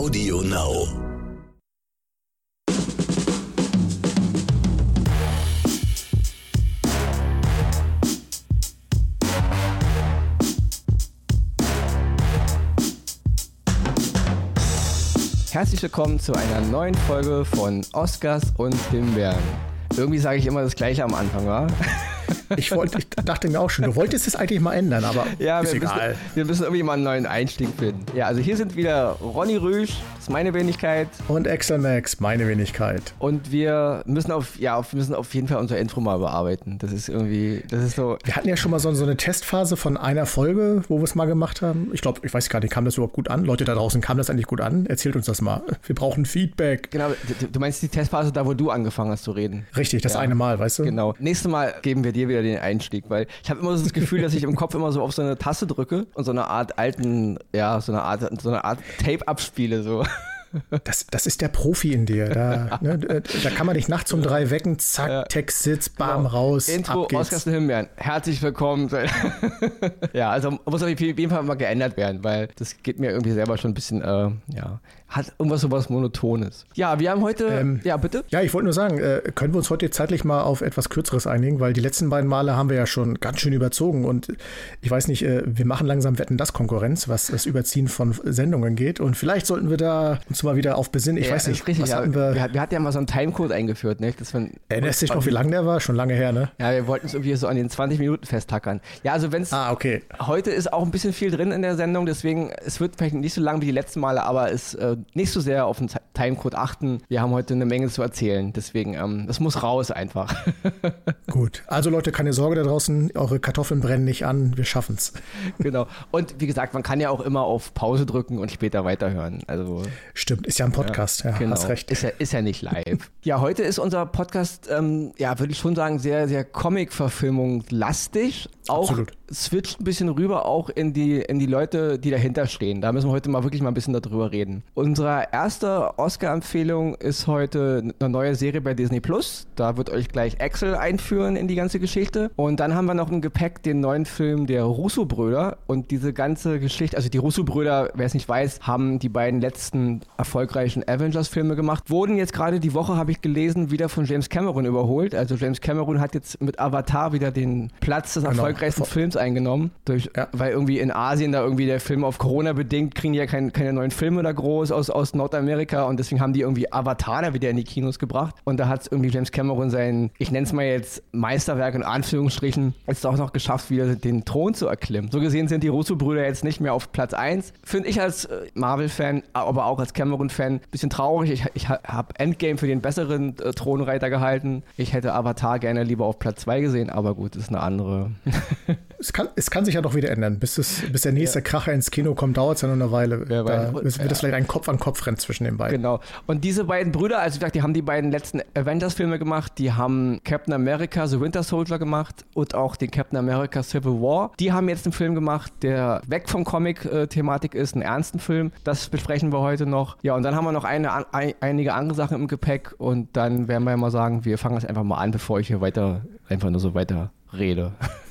Audio Now. Herzlich willkommen zu einer neuen Folge von Oscars und Himbeeren. Irgendwie sage ich immer das Gleiche am Anfang, wa? Ich, wollte, ich dachte mir auch schon, du wolltest es eigentlich mal ändern, aber Ja, ist wir müssen, egal. wir müssen irgendwie mal einen neuen Einstieg finden. Ja, also hier sind wieder Ronny Rüsch, das ist meine Wenigkeit. Und Excel Max, meine Wenigkeit. Und wir müssen auf, ja, auf, müssen auf jeden Fall unser Intro mal bearbeiten. Das ist irgendwie, das ist so. Wir hatten ja schon mal so, so eine Testphase von einer Folge, wo wir es mal gemacht haben. Ich glaube, ich weiß gar nicht, kam das überhaupt gut an? Leute da draußen, kam das eigentlich gut an? Erzählt uns das mal. Wir brauchen Feedback. Genau, du, du meinst die Testphase da, wo du angefangen hast zu reden. Richtig, das Ja. eine Mal, weißt du? Genau. Nächstes Mal geben wir dir wieder den Einstieg, weil ich habe immer so das Gefühl, dass ich im Kopf immer so auf so eine Taste drücke und so eine Art alten, ja, so eine Art, so eine Art Tape abspiele, so. Das, das ist der Profi in dir. Da, ne, da kann man dich nachts um drei wecken, zack, Ja. Text sitzt, bam, raus, Genau. Intro, ab geht's. Oscars und Himbeeren. Herzlich willkommen. ja, also muss auf jeden Fall mal geändert werden, weil das geht mir irgendwie selber schon ein bisschen, äh, ja, hat irgendwas so was Monotones. Ja, wir haben heute, Ähm, ja, bitte? Ja, ich wollte nur sagen, äh, können wir uns heute zeitlich mal auf etwas Kürzeres einigen, weil die letzten beiden Male haben wir ja schon ganz schön überzogen und ich weiß nicht, äh, wir machen langsam Wetten das Konkurrenz, was das Überziehen von Sendungen geht und vielleicht sollten wir da uns mal wieder auf besinnen. Ich ja, weiß nicht, richtig, was hatten wir? wir, wir hatten ja mal so einen Timecode eingeführt, ne? Das wir, Erinnerst dich noch, wie lang der war? Schon lange her, ne? Ja, wir wollten es irgendwie so an den 20 Minuten festtackern. Ja, also wenn es Ah, okay. Heute ist auch ein bisschen viel drin in der Sendung, deswegen es wird vielleicht nicht so lang wie die letzten Male, aber es äh, nicht so sehr auf den Ti- Timecode achten. Wir haben heute eine Menge zu erzählen, deswegen ähm, das muss raus einfach. Gut. Also Leute, keine Sorge da draußen, eure Kartoffeln brennen nicht an, wir schaffen's. genau. Und wie gesagt, man kann ja auch immer auf Pause drücken und später weiterhören. Also Stimmt, ist ja ein Podcast, ja, genau. hast recht. Ist ja, ist ja nicht live. ja, heute ist unser Podcast, ähm, ja, würde ich schon sagen, sehr, sehr Comic-Verfilmung lastig. Auch Absolut. Switcht ein bisschen rüber auch in die, in die Leute, die dahinter stehen. Da müssen wir heute mal wirklich mal ein bisschen darüber reden. Unsere erste Oscar-Empfehlung ist heute eine neue Serie bei Disney Plus. Da wird euch gleich Axel einführen in die ganze Geschichte. Und dann haben wir noch im Gepäck den neuen Film der Russo-Brüder. Und diese ganze Geschichte, also die Russo-Brüder, wer es nicht weiß, haben die beiden letzten erfolgreichen Avengers-Filme gemacht. Wurden jetzt gerade die Woche, habe ich gelesen, wieder von James Cameron überholt. Also James Cameron hat jetzt mit Avatar wieder den Platz des erfolgreichsten Vor- Films eingenommen. Durch, Ja. Weil irgendwie in Asien da irgendwie der Film auf Corona bedingt, kriegen die ja kein, keine neuen Filme da groß aus, aus Nordamerika und deswegen haben die irgendwie Avatar da wieder in die Kinos gebracht. Und da hat irgendwie James Cameron sein, ich nenne es mal jetzt Meisterwerk in Anführungsstrichen, jetzt auch noch geschafft, wieder den Thron zu erklimmen. So gesehen sind die Russo-Brüder jetzt nicht mehr auf Platz 1. Finde ich als äh, Marvel-Fan, aber auch als Cameron-Fan ein bisschen traurig. Ich, ich habe Endgame für den besseren äh, Thronreiter gehalten. Ich hätte Avatar gerne lieber auf Platz 2 gesehen, aber gut, ist eine andere. Es kann, es kann sich ja doch wieder ändern. Bis, es, bis der nächste Kracher ins Kino kommt, dauert es ja noch eine Weile. Wer da wird es vielleicht ein Kopf-an-Kopf-Rennen zwischen den beiden. Genau. Und diese beiden Brüder, also wie gesagt, die haben die beiden letzten Avengers-Filme gemacht, die haben Captain America The Winter Soldier gemacht und auch den Captain America Civil War. Die haben jetzt einen Film gemacht, der weg vom Comic-Thematik ist, einen ernsten Film. Das besprechen wir heute noch. Ja, und dann haben wir noch eine, ein, einige andere Sachen im Gepäck und dann werden wir mal sagen, wir fangen jetzt einfach mal an, bevor ich hier weiter, einfach nur so weiter rede.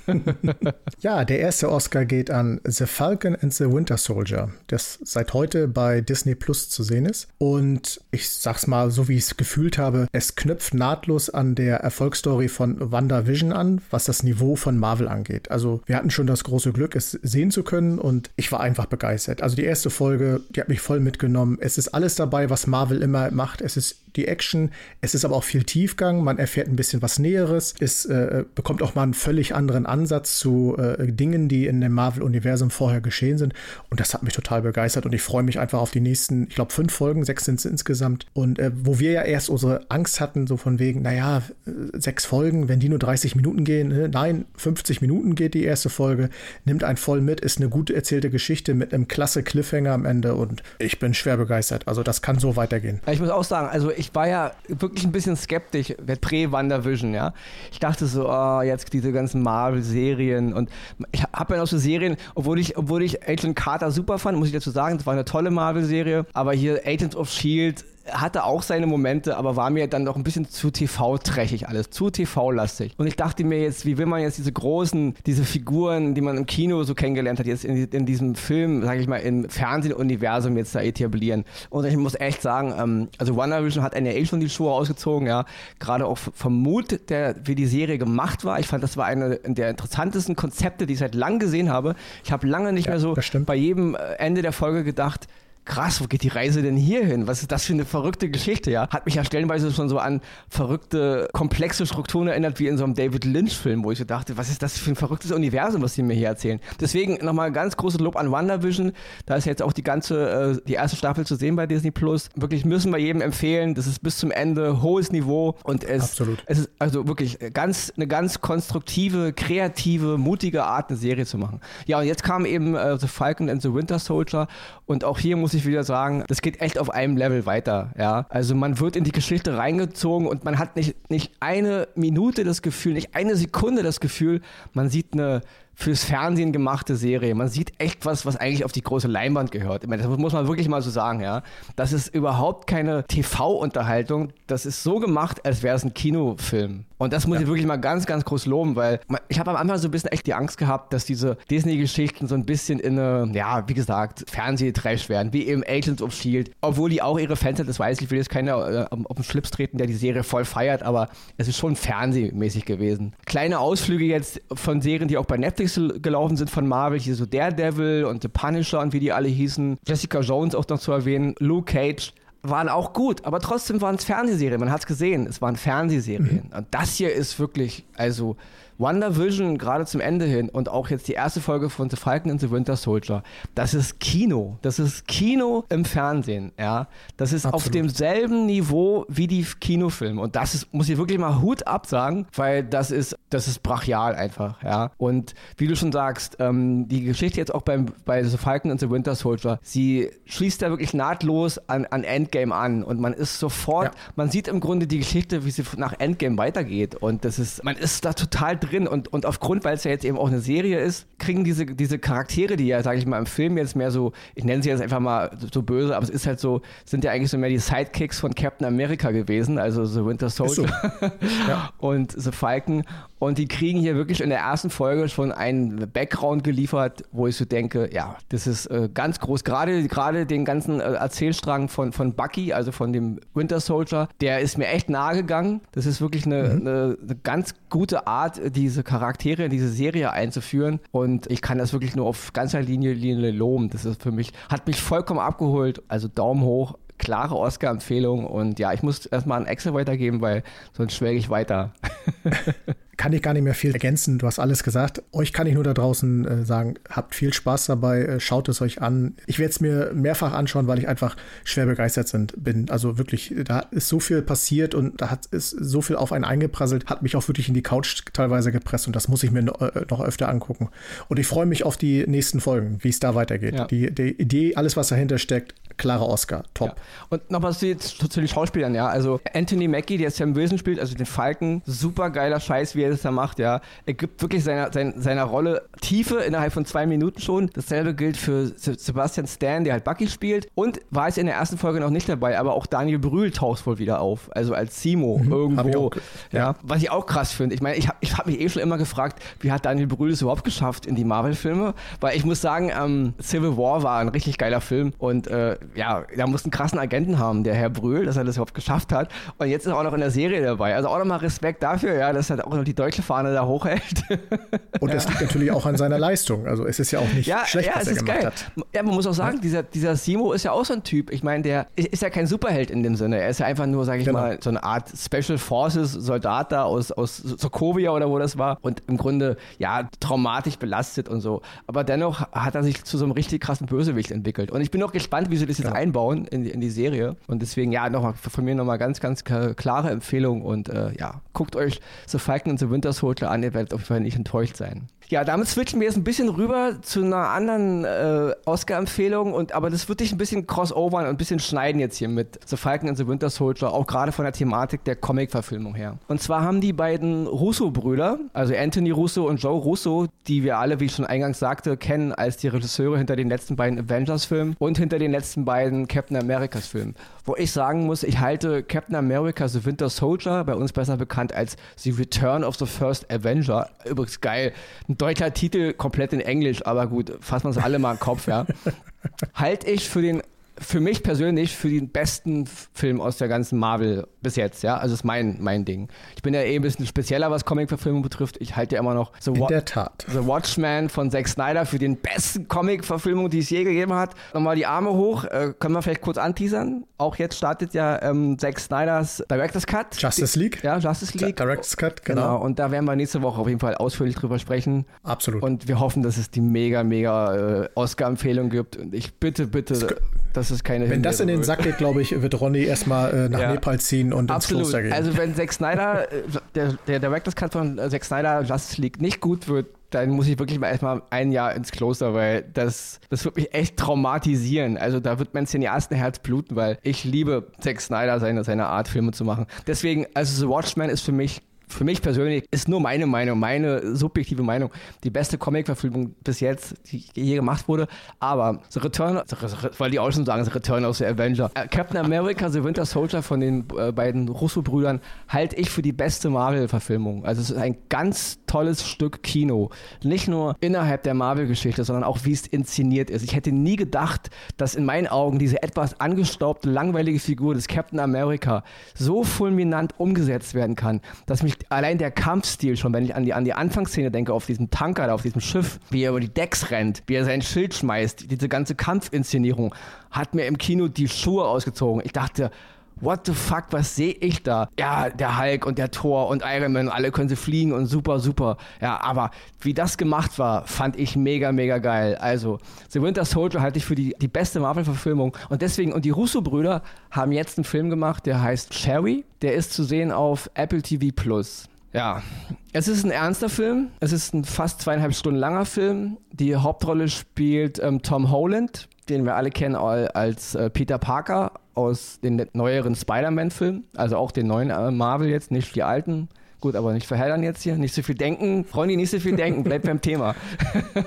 Ja, der erste Oscar geht an The Falcon and the Winter Soldier, das seit heute bei Disney Plus zu sehen ist. Und ich sag's mal, so wie ich es gefühlt habe, es knüpft nahtlos an der Erfolgsstory von WandaVision an, was das Niveau von Marvel angeht. Also wir hatten schon das große Glück, es sehen zu können und ich war einfach begeistert. Also die erste Folge, die hat mich voll mitgenommen. Es ist alles dabei, was Marvel immer macht. Es ist die Action, es ist aber auch viel Tiefgang, man erfährt ein bisschen was Näheres, es äh, bekommt auch mal einen völlig anderen Ansatz zu äh, Dingen, die in dem Marvel-Universum vorher geschehen sind. Und das hat mich total begeistert. Und ich freue mich einfach auf die nächsten, ich glaube fünf Folgen, sechs sind es insgesamt. Und äh, wo wir ja erst unsere Angst hatten, so von wegen, naja, äh, sechs Folgen, wenn die nur 30 Minuten gehen, äh, nein, 50 Minuten geht die erste Folge, nimmt einen voll mit, ist eine gut erzählte Geschichte mit einem klasse Cliffhanger am Ende. Und ich bin schwer begeistert, also das kann so weitergehen. Ich muss auch sagen, also ich war ja wirklich ein bisschen skeptisch, Prä-WandaVision, ja. Ich dachte so, oh, jetzt diese ganzen Marvel-Serien und ich habe ja noch so Serien, obwohl ich, obwohl ich Agent Carter super fand, muss ich dazu sagen, das war eine tolle Marvel-Serie, aber hier Agents of S.H.I.E.L.D., hatte auch seine Momente, aber war mir dann doch ein bisschen zu TV-trächtig alles, zu TV-lastig. Und ich dachte mir jetzt, wie will man jetzt diese großen, diese Figuren, die man im Kino so kennengelernt hat, jetzt in, in diesem Film, sage ich mal, im Fernsehuniversum jetzt da etablieren. Und ich muss echt sagen, ähm, also WandaVision hat eine eh schon die Schuhe ausgezogen, ja. Gerade auch vom Mut, der, wie die Serie gemacht war. Ich fand, das war eine der interessantesten Konzepte, die ich seit langem gesehen habe. Ich habe lange nicht ja, mehr so bei jedem äh, Ende der Folge gedacht, krass, wo geht die Reise denn hier hin? Was ist das für eine verrückte Geschichte, ja? Hat mich ja stellenweise schon so an verrückte, komplexe Strukturen erinnert, wie in so einem David Lynch-Film, wo ich so dachte, was ist das für ein verrücktes Universum, was sie mir hier erzählen? Deswegen nochmal ganz großes Lob an WandaVision. Da ist jetzt auch die ganze, äh, die erste Staffel zu sehen bei Disney Plus. Wirklich müssen wir jedem empfehlen. Das ist bis zum Ende hohes Niveau und es, Absolut. es ist also wirklich ganz, eine ganz konstruktive, kreative, mutige Art, eine Serie zu machen. Ja, und jetzt kam eben äh, The Falcon and the Winter Soldier und auch hier muss ich wieder sagen, das geht echt auf einem Level weiter. Ja, also man wird in die Geschichte reingezogen und man hat nicht, nicht eine Minute das Gefühl, nicht eine Sekunde das Gefühl, man sieht eine fürs Fernsehen gemachte Serie. Man sieht echt was, was eigentlich auf die große Leinwand gehört. Ich meine, das muss man wirklich mal so sagen, ja. Das ist überhaupt keine TV-Unterhaltung. Das ist so gemacht, als wäre es ein Kinofilm. Und das muss ja. ich wirklich mal ganz, ganz groß loben, weil ich habe am Anfang so ein bisschen echt die Angst gehabt, dass diese Disney-Geschichten so ein bisschen in eine, ja, wie gesagt, Fernsehtrash werden, wie eben Agents of S.H.I.E.L.D., obwohl die auch ihre Fans hat, das weiß ich, ich will jetzt keiner äh, auf den Schlips treten, der die Serie voll feiert, aber es ist schon fernsehmäßig gewesen. Kleine Ausflüge jetzt von Serien, die auch bei Netflix gelaufen sind von Marvel, hier so Daredevil und The Punisher und wie die alle hießen, Jessica Jones auch noch zu erwähnen, Luke Cage, waren auch gut, aber trotzdem waren es Fernsehserien. Man hat es gesehen, es waren Fernsehserien. Mhm. Und das hier ist wirklich, also WandaVision gerade zum Ende hin und auch jetzt die erste Folge von The Falcon and the Winter Soldier, das ist Kino. Das ist Kino im Fernsehen, ja. Das ist Absolut. auf demselben Niveau wie die Kinofilme. Und das ist, muss ich wirklich mal Hut absagen, weil das ist, das ist brachial einfach, ja. Und wie du schon sagst, ähm, die Geschichte jetzt auch beim, bei The Falcon and the Winter Soldier, sie schließt da wirklich nahtlos an, an Endgame an und man ist sofort, ja. man sieht im Grunde die Geschichte, wie sie nach Endgame weitergeht und das ist, man ist da total drin drin und, und aufgrund, weil es ja jetzt eben auch eine Serie ist, kriegen diese, diese Charaktere, die ja, sage ich mal, im Film jetzt mehr so, ich nenne sie jetzt einfach mal so böse, aber es ist halt so, sind ja eigentlich so mehr die Sidekicks von Captain America gewesen, also The Winter Soldier so. ja. und The Falcon und die kriegen hier wirklich in der ersten Folge schon einen Background geliefert, wo ich so denke, ja, das ist äh, ganz groß. Gerade, gerade den ganzen äh, Erzählstrang von, von Bucky, also von dem Winter Soldier, der ist mir echt nahe gegangen. Das ist wirklich eine, mhm. eine, eine ganz gute Art, diese Charaktere in diese Serie einzuführen. Und ich kann das wirklich nur auf ganzer Linie, Linie loben. Das ist für mich, hat mich vollkommen abgeholt. Also Daumen hoch klare Oscar-Empfehlung und ja, ich muss erstmal einen Excel weitergeben, weil sonst schwelge ich weiter. kann ich gar nicht mehr viel ergänzen. Du hast alles gesagt. Euch kann ich nur da draußen äh, sagen, habt viel Spaß dabei, äh, schaut es euch an. Ich werde es mir mehrfach anschauen, weil ich einfach schwer begeistert sind, bin. Also wirklich, da ist so viel passiert und da hat ist so viel auf einen eingeprasselt, hat mich auch wirklich in die Couch teilweise gepresst und das muss ich mir noch, äh, noch öfter angucken. Und ich freue mich auf die nächsten Folgen, wie es da weitergeht. Ja. Die, die Idee, alles was dahinter steckt, klarer Oscar, top. Ja. Und noch was zu, zu den Schauspielern, ja. Also Anthony Mackie, der Sam Wilson spielt, also den Falken, super geiler Scheiß, wie er das da macht, ja. Er gibt wirklich seiner, seiner, seiner Rolle Tiefe innerhalb von zwei Minuten schon. Dasselbe gilt für Sebastian Stan, der halt Bucky spielt. Und war es in der ersten Folge noch nicht dabei, aber auch Daniel Brühl taucht wohl wieder auf. Also als Simo mhm, irgendwo. Auch, ja. ja. Was ich auch krass finde. Ich meine, ich habe ich hab mich eh schon immer gefragt, wie hat Daniel Brühl es überhaupt geschafft in die Marvel-Filme? Weil ich muss sagen, ähm, Civil War war ein richtig geiler Film und äh, ja, da musste einen krassen Agenten haben, der Herr Brühl, dass er das überhaupt geschafft hat. Und jetzt ist er auch noch in der Serie dabei. Also auch nochmal Respekt dafür, ja, dass er auch noch die deutsche Fahne da hochhält. Und es ja. liegt natürlich auch an seiner Leistung. Also es ist ja auch nicht ja, schlecht, ja, was er gemacht geil. hat. Ja, man muss auch sagen, dieser, dieser Simo ist ja auch so ein Typ. Ich meine, der ist ja kein Superheld in dem Sinne. Er ist ja einfach nur, sage ich genau. mal, so eine Art Special Forces Soldat da aus, aus Sokovia oder wo das war. Und im Grunde, ja, traumatisch belastet und so. Aber dennoch hat er sich zu so einem richtig krassen Bösewicht entwickelt. Und ich bin auch gespannt, wie sie das jetzt einbauen in die, in die Serie. Und deswegen, ja, nochmal von mir nochmal ganz, ganz klare Empfehlung. Und äh, ja, guckt euch The Falcon and the Winter Soldier an. Ihr werdet auf jeden Fall nicht enttäuscht sein. Ja, damit switchen wir jetzt ein bisschen rüber zu einer anderen äh, Oscar-Empfehlung. Aber das wird dich ein bisschen crossovern und ein bisschen schneiden jetzt hier mit The Falcon and the Winter Soldier, auch gerade von der Thematik der Comic-Verfilmung her. Und zwar haben die beiden Russo-Brüder, also Anthony Russo und Joe Russo, die wir alle, wie ich schon eingangs sagte, kennen als die Regisseure hinter den letzten beiden Avengers-Filmen und hinter den letzten beiden Captain Americas Filmen. Wo ich sagen muss, ich halte Captain America The Winter Soldier, bei uns besser bekannt als The Return of the First Avenger. Übrigens geil. Ein deutscher Titel, komplett in Englisch, aber gut, fassen wir uns alle mal im Kopf, ja. halte ich für den für mich persönlich für den besten Film aus der ganzen Marvel bis jetzt, ja. Also ist mein, mein Ding. Ich bin ja eh ein bisschen spezieller, was Comic-Verfilmung betrifft. Ich halte ja immer noch The, Tat. The Watchman von Zack Snyder für den besten Comic-Verfilmung, die es je gegeben hat. Nochmal die Arme hoch. Äh, können wir vielleicht kurz anteasern? Auch jetzt startet ja ähm, Zack Snyders Director's Cut. Justice League. Ja, Justice League. Director's Cut, genau. genau. Und da werden wir nächste Woche auf jeden Fall ausführlich drüber sprechen. Absolut. Und wir hoffen, dass es die mega, mega äh, Oscar-Empfehlung gibt. Und ich bitte, bitte, dass es keine Wenn das in den Sack geht, glaube ich, wird Ronny erstmal äh, nach ja. Nepal ziehen und Absolut. ins Kloster gehen. Also wenn Zack Snyder, äh, der, der Director's Cut von äh, Zack Snyder Justice League nicht gut wird, dann muss ich wirklich mal erstmal ein Jahr ins Kloster, weil das, das wird mich echt traumatisieren. Also da wird mein Cineasten Herz bluten, weil ich liebe Zack Snyder, seine, seine Art, Filme zu machen. Deswegen, also The Watchmen ist für mich für mich persönlich ist nur meine Meinung, meine subjektive Meinung, die beste Comic-Verfilmung bis jetzt, die je gemacht wurde. Aber The Return, wollte ich auch schon sagen, The Return of the Avenger. Äh, Captain America, The Winter Soldier von den äh, beiden Russo-Brüdern halte ich für die beste Marvel-Verfilmung. Also es ist ein ganz tolles Stück Kino. Nicht nur innerhalb der Marvel-Geschichte, sondern auch wie es inszeniert ist. Ich hätte nie gedacht, dass in meinen Augen diese etwas angestaubte, langweilige Figur des Captain America so fulminant umgesetzt werden kann, dass mich allein der Kampfstil schon, wenn ich an die, an die Anfangsszene denke, auf diesem Tanker, auf diesem Schiff, wie er über die Decks rennt, wie er sein Schild schmeißt, diese ganze Kampfinszenierung hat mir im Kino die Schuhe ausgezogen. Ich dachte, what the fuck, was sehe ich da? Ja, der Hulk und der Thor und Iron Man, alle können sie fliegen und super, super. Ja, aber wie das gemacht war, fand ich mega, mega geil. Also, The Winter Soldier halte ich für die, die beste Marvel-Verfilmung. Und deswegen, und die Russo-Brüder haben jetzt einen Film gemacht, der heißt Cherry. Der ist zu sehen auf Apple TV Plus. Ja, es ist ein ernster Film. Es ist ein fast zweieinhalb Stunden langer Film. Die Hauptrolle spielt ähm, Tom Holland, den wir alle kennen als äh, Peter Parker aus den neueren Spider-Man-Filmen, also auch den neuen äh, Marvel jetzt, nicht die alten. Gut, aber nicht verheddern jetzt hier, nicht so viel denken. Freunde, nicht so viel denken, bleibt beim Thema.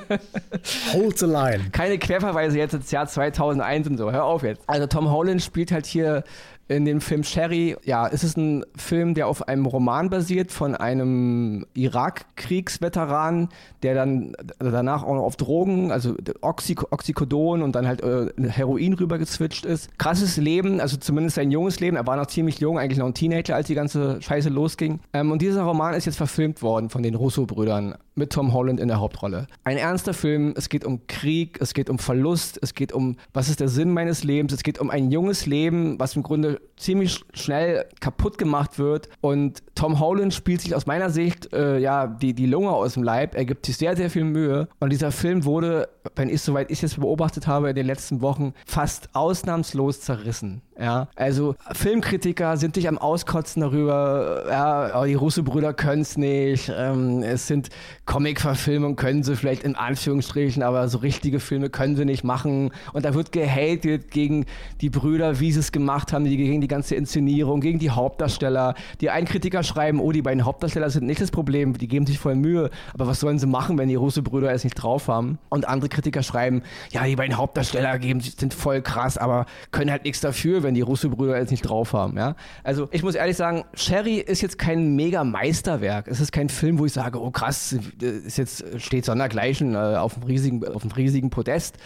Hold the line. Keine Querverweise jetzt ins Jahr 2001 und so, hör auf jetzt. Also Tom Holland spielt halt hier in dem Film Sherry, ja, es ist ein Film, der auf einem Roman basiert von einem Irakkriegsveteran, der dann danach auch noch auf Drogen, also Oxy Oxycodon und dann halt äh, Heroin rübergezwitscht ist. Krasses Leben, also zumindest sein junges Leben. Er war noch ziemlich jung, eigentlich noch ein Teenager, als die ganze Scheiße losging. Ähm, und dieser Roman ist jetzt verfilmt worden von den Russo-Brüdern mit Tom Holland in der Hauptrolle. Ein ernster Film, es geht um Krieg, es geht um Verlust, es geht um, was ist der Sinn meines Lebens, es geht um ein junges Leben, was im Grunde ziemlich schnell kaputt gemacht wird. Und Tom Holland spielt sich aus meiner Sicht äh, ja die, die Lunge aus dem Leib. Er gibt sich sehr, sehr viel Mühe. Und dieser Film wurde, wenn ich soweit ich es beobachtet habe, in den letzten Wochen fast ausnahmslos zerrissen. Ja, also Filmkritiker sind dich am Auskotzen darüber, ja, oh, die Russo-Brüder können es nicht, ähm, es sind Comic-Verfilmungen, können sie vielleicht in Anführungsstrichen, aber so richtige Filme können sie nicht machen. Und da wird gehatet gegen die Brüder, wie sie es gemacht haben, gegen die ganze Inszenierung, gegen die Hauptdarsteller. Die einen Kritiker schreiben, oh, die beiden Hauptdarsteller sind nicht das Problem, die geben sich voll Mühe, aber was sollen sie machen, wenn die Russo-Brüder es nicht drauf haben? Und andere Kritiker schreiben, ja, die beiden Hauptdarsteller geben, sind voll krass, aber können halt nichts dafür, wenn die Russo-Brüder jetzt nicht drauf haben. Ja? Also ich muss ehrlich sagen, Sherry ist jetzt kein mega Meisterwerk. Es ist kein Film, wo ich sage, oh krass, ist jetzt steht sondergleichen äh, auf, einem riesigen, auf einem riesigen Podest.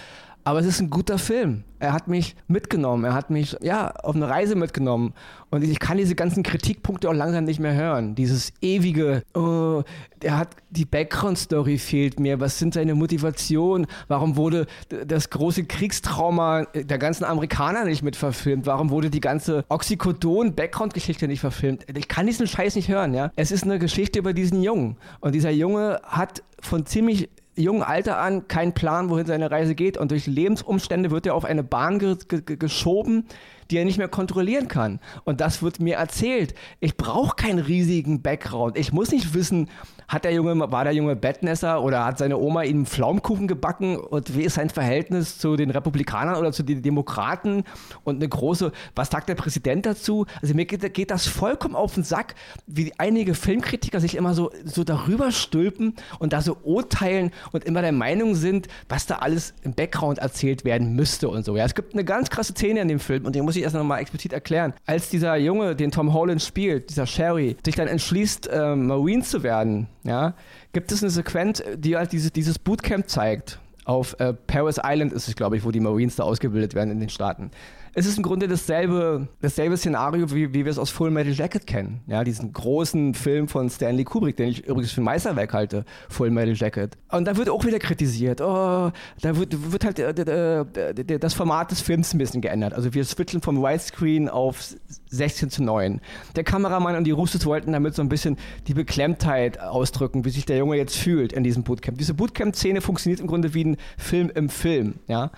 Aber es ist ein guter Film. Er hat mich mitgenommen. Er hat mich, ja, auf eine Reise mitgenommen. Und ich kann diese ganzen Kritikpunkte auch langsam nicht mehr hören. Dieses ewige, oh, er hat, die Background-Story fehlt mir. Was sind seine Motivationen? Warum wurde das große Kriegstrauma der ganzen Amerikaner nicht mit verfilmt? Warum wurde die ganze Oxycodon-Background-Geschichte nicht verfilmt? Ich kann diesen Scheiß nicht hören, ja. Es ist eine Geschichte über diesen Jungen. Und dieser Junge hat von ziemlich jungen Alter an keinen Plan, wohin seine Reise geht und durch Lebensumstände wird er auf eine Bahn ge ge geschoben, die er nicht mehr kontrollieren kann. Und das wird mir erzählt. Ich brauche keinen riesigen Background. Ich muss nicht wissen, Hat der Junge, war der Junge Bettnässer oder hat seine Oma ihm Pflaumkuchen gebacken und wie ist sein Verhältnis zu den Republikanern oder zu den Demokraten und eine große, was sagt der Präsident dazu? Also mir geht, geht das vollkommen auf den Sack, wie einige Filmkritiker sich immer so, so darüber stülpen und da so urteilen und immer der Meinung sind, was da alles im Background erzählt werden müsste und so. Ja, es gibt eine ganz krasse Szene in dem Film und den muss ich erst nochmal explizit erklären. Als dieser Junge, den Tom Holland spielt, dieser Sherry, sich dann entschließt, äh, Marine zu werden, ja, gibt es eine Sequenz, die halt dieses, dieses Bootcamp zeigt. Auf äh, Paris Island ist es, glaube ich, wo die Marines da ausgebildet werden in den Staaten es ist im Grunde dasselbe, dasselbe Szenario, wie, wie wir es aus Full Metal Jacket kennen. Ja, diesen großen Film von Stanley Kubrick, den ich übrigens für ein Meisterwerk halte, Full Metal Jacket. Und da wird auch wieder kritisiert, oh, da wird, wird halt äh, äh, das Format des Films ein bisschen geändert. Also wir switchen vom Widescreen auf 16 zu 9. Der Kameramann und die Russos wollten damit so ein bisschen die Beklemmtheit ausdrücken, wie sich der Junge jetzt fühlt in diesem Bootcamp. Diese Bootcamp-Szene funktioniert im Grunde wie ein Film im Film, ja.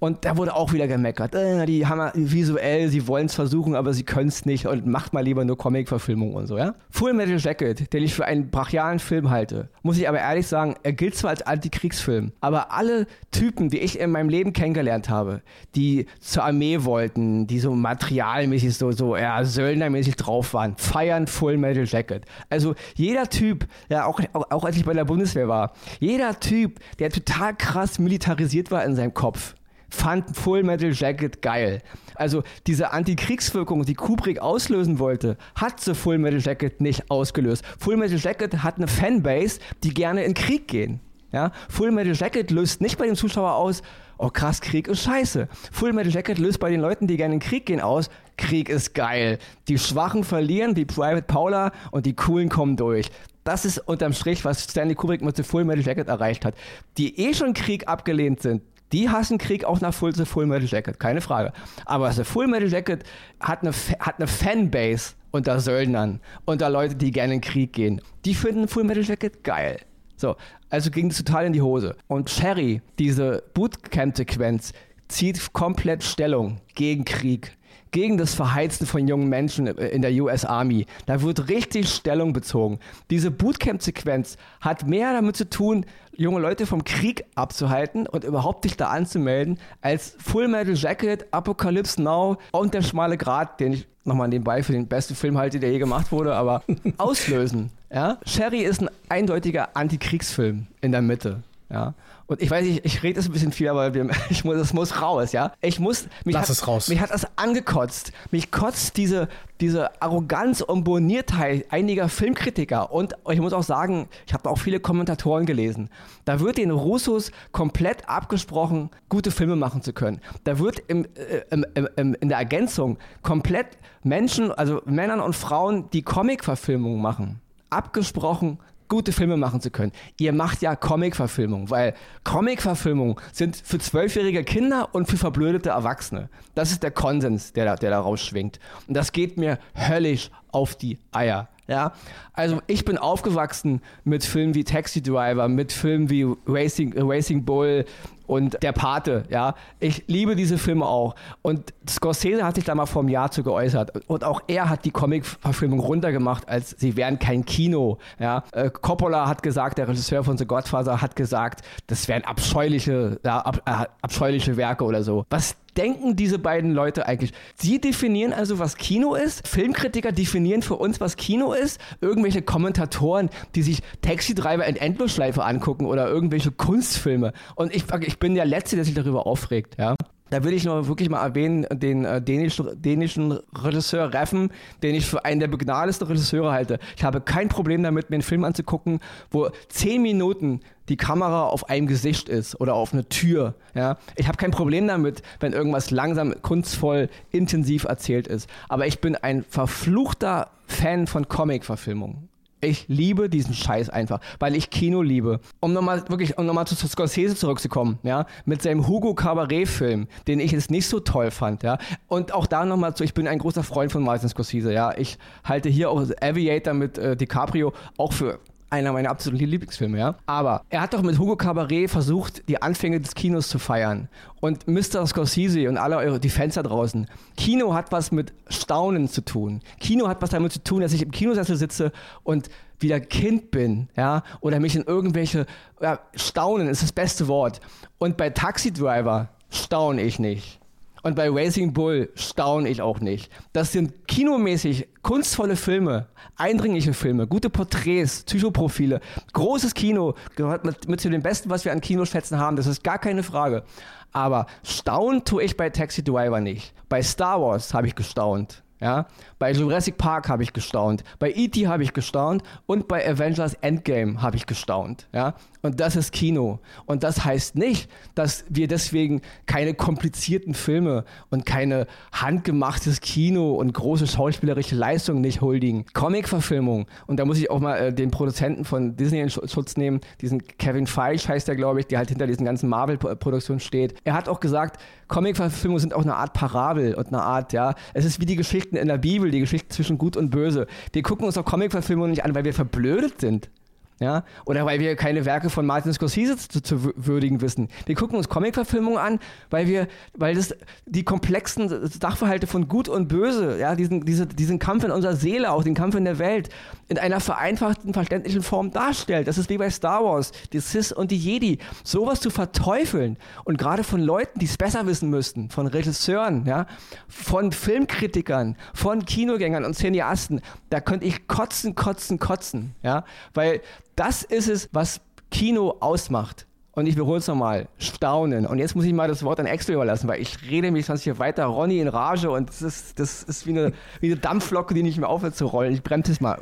Und da wurde auch wieder gemeckert. Äh, die haben visuell, sie wollen es versuchen, aber sie können es nicht und macht mal lieber nur Comic-Verfilmung und so, ja? Full Metal Jacket, den ich für einen brachialen Film halte, muss ich aber ehrlich sagen, er gilt zwar als Antikriegsfilm, aber alle Typen, die ich in meinem Leben kennengelernt habe, die zur Armee wollten, die so materialmäßig so, so, ja, söldnermäßig drauf waren, feiern Full Metal Jacket. Also jeder Typ, ja, auch, auch, auch als ich bei der Bundeswehr war, jeder Typ, der total krass militarisiert war in seinem Kopf, fand Full Metal Jacket geil. Also diese Antikriegswirkung, die Kubrick auslösen wollte, hat The Full Metal Jacket nicht ausgelöst. Full Metal Jacket hat eine Fanbase, die gerne in Krieg gehen. Ja? Full Metal Jacket löst nicht bei dem Zuschauer aus, oh krass, Krieg ist scheiße. Full Metal Jacket löst bei den Leuten, die gerne in Krieg gehen, aus, Krieg ist geil. Die Schwachen verlieren, wie Private Paula, und die Coolen kommen durch. Das ist unterm Strich, was Stanley Kubrick mit The Full Metal Jacket erreicht hat. Die eh schon Krieg abgelehnt sind, die hassen Krieg auch nach Full, Full Metal Jacket, keine Frage. Aber The Full Metal Jacket hat eine, hat eine Fanbase unter Söldnern, unter Leute, die gerne in Krieg gehen. Die finden Full Metal Jacket geil. So, also ging es total in die Hose. Und Cherry, diese Bootcamp-Sequenz, zieht komplett Stellung gegen Krieg, gegen das Verheizen von jungen Menschen in der US Army. Da wird richtig Stellung bezogen. Diese Bootcamp-Sequenz hat mehr damit zu tun, junge Leute vom Krieg abzuhalten und überhaupt sich da anzumelden, als Full Metal Jacket, Apocalypse Now und der schmale Grat, den ich nochmal nebenbei für den besten Film halte, der je gemacht wurde, aber auslösen. Ja? Sherry ist ein eindeutiger Antikriegsfilm in der Mitte. Ja. Und ich weiß nicht, ich rede es ein bisschen viel, aber ich muss, es muss raus, ja. Ich muss, mich Lass hat, es raus. Mich hat das angekotzt. Mich kotzt diese, diese Arroganz und Boniertheit einiger Filmkritiker. Und ich muss auch sagen, ich habe auch viele Kommentatoren gelesen. Da wird den Russos komplett abgesprochen, gute Filme machen zu können. Da wird im, äh, im, im, in der Ergänzung komplett Menschen, also Männern und Frauen, die Comic-Verfilmungen machen, abgesprochen, gute Filme machen zu können. Ihr macht ja Comic-Verfilmung, weil Comic-Verfilmungen sind für zwölfjährige Kinder und für verblödete Erwachsene. Das ist der Konsens, der da, der da rausschwingt. Und das geht mir höllisch auf die Eier. Ja, also ich bin aufgewachsen mit Filmen wie Taxi Driver, mit Filmen wie Racing, Racing Bull, und Der Pate, ja. Ich liebe diese Filme auch. Und Scorsese hat sich da mal vor einem Jahr zu geäußert. Und auch er hat die Comic-Verfilmung runtergemacht, als sie wären kein Kino, ja. Äh, Coppola hat gesagt, der Regisseur von The Godfather hat gesagt, das wären abscheuliche, ja, ab, äh, abscheuliche Werke oder so. Was denken diese beiden Leute eigentlich? Sie definieren also, was Kino ist. Filmkritiker definieren für uns, was Kino ist. Irgendwelche Kommentatoren, die sich Taxi-Driver in Endlosschleife angucken oder irgendwelche Kunstfilme. Und ich, ich bin der Letzte, der sich darüber aufregt, ja. Da will ich noch wirklich mal erwähnen, den äh, dänischen, dänischen Regisseur Reffen, den ich für einen der begnadetsten Regisseure halte. Ich habe kein Problem damit, mir einen Film anzugucken, wo zehn Minuten die Kamera auf einem Gesicht ist oder auf eine Tür. Ja? Ich habe kein Problem damit, wenn irgendwas langsam, kunstvoll, intensiv erzählt ist. Aber ich bin ein verfluchter Fan von Comic-Verfilmungen. Ich liebe diesen Scheiß einfach, weil ich Kino liebe. Um nochmal wirklich, um nochmal zu Scorsese zurückzukommen, ja, mit seinem Hugo Cabaret-Film, den ich jetzt nicht so toll fand, ja. Und auch da nochmal zu, ich bin ein großer Freund von Martin Scorsese, ja. Ich halte hier auch Aviator mit äh, DiCaprio auch für einer meiner absoluten Lieblingsfilme, ja. Aber er hat doch mit Hugo Cabaret versucht, die Anfänge des Kinos zu feiern. Und Mr. Scorsese und alle eure, die Fans draußen. Kino hat was mit Staunen zu tun. Kino hat was damit zu tun, dass ich im Kinosessel sitze und wieder Kind bin, ja, oder mich in irgendwelche, ja, Staunen ist das beste Wort. Und bei Taxi Driver staune ich nicht. Und bei Racing Bull staune ich auch nicht. Das sind kinomäßig kunstvolle Filme, eindringliche Filme, gute Porträts, Psychoprofile, großes Kino, gehört mit, mit zu den besten, was wir an Kinoschätzen haben, das ist gar keine Frage. Aber staunen tue ich bei Taxi Driver nicht. Bei Star Wars habe ich gestaunt. Ja, bei Jurassic Park habe ich gestaunt, bei E.T. habe ich gestaunt und bei Avengers Endgame habe ich gestaunt. Ja, und das ist Kino. Und das heißt nicht, dass wir deswegen keine komplizierten Filme und keine handgemachtes Kino und große schauspielerische Leistungen nicht huldigen. Comic-Verfilmung. Und da muss ich auch mal äh, den Produzenten von Disney in Schutz nehmen, diesen Kevin Feige heißt der, glaube ich, der halt hinter diesen ganzen Marvel-Produktionen steht. Er hat auch gesagt, Comic-Verfilmungen sind auch eine Art Parabel und eine Art, ja, es ist wie die Geschichten in der Bibel, die Geschichten zwischen Gut und Böse. Wir gucken uns auch Comic-Verfilmungen nicht an, weil wir verblödet sind. Ja? Oder weil wir keine Werke von Martin Scorsese zu, zu würdigen wissen. Wir gucken uns Comic-Verfilmungen an, weil wir, weil das die komplexen Sachverhalte von Gut und Böse, ja, diesen, diese, diesen Kampf in unserer Seele, auch den Kampf in der Welt, in einer vereinfachten, verständlichen Form darstellt. Das ist wie bei Star Wars, die Sith und die Jedi. Sowas zu verteufeln und gerade von Leuten, die es besser wissen müssten, von Regisseuren, ja, von Filmkritikern, von Kinogängern und Cineasten, da könnte ich kotzen, kotzen, kotzen, ja, weil das ist es, was Kino ausmacht. Und ich wiederhole es nochmal, staunen. Und jetzt muss ich mal das Wort an Axel überlassen, weil ich rede mich sonst hier weiter Ronny in Rage und das ist, das ist wie, eine, wie eine Dampflocke, die nicht mehr aufhört zu rollen. Ich bremse es mal.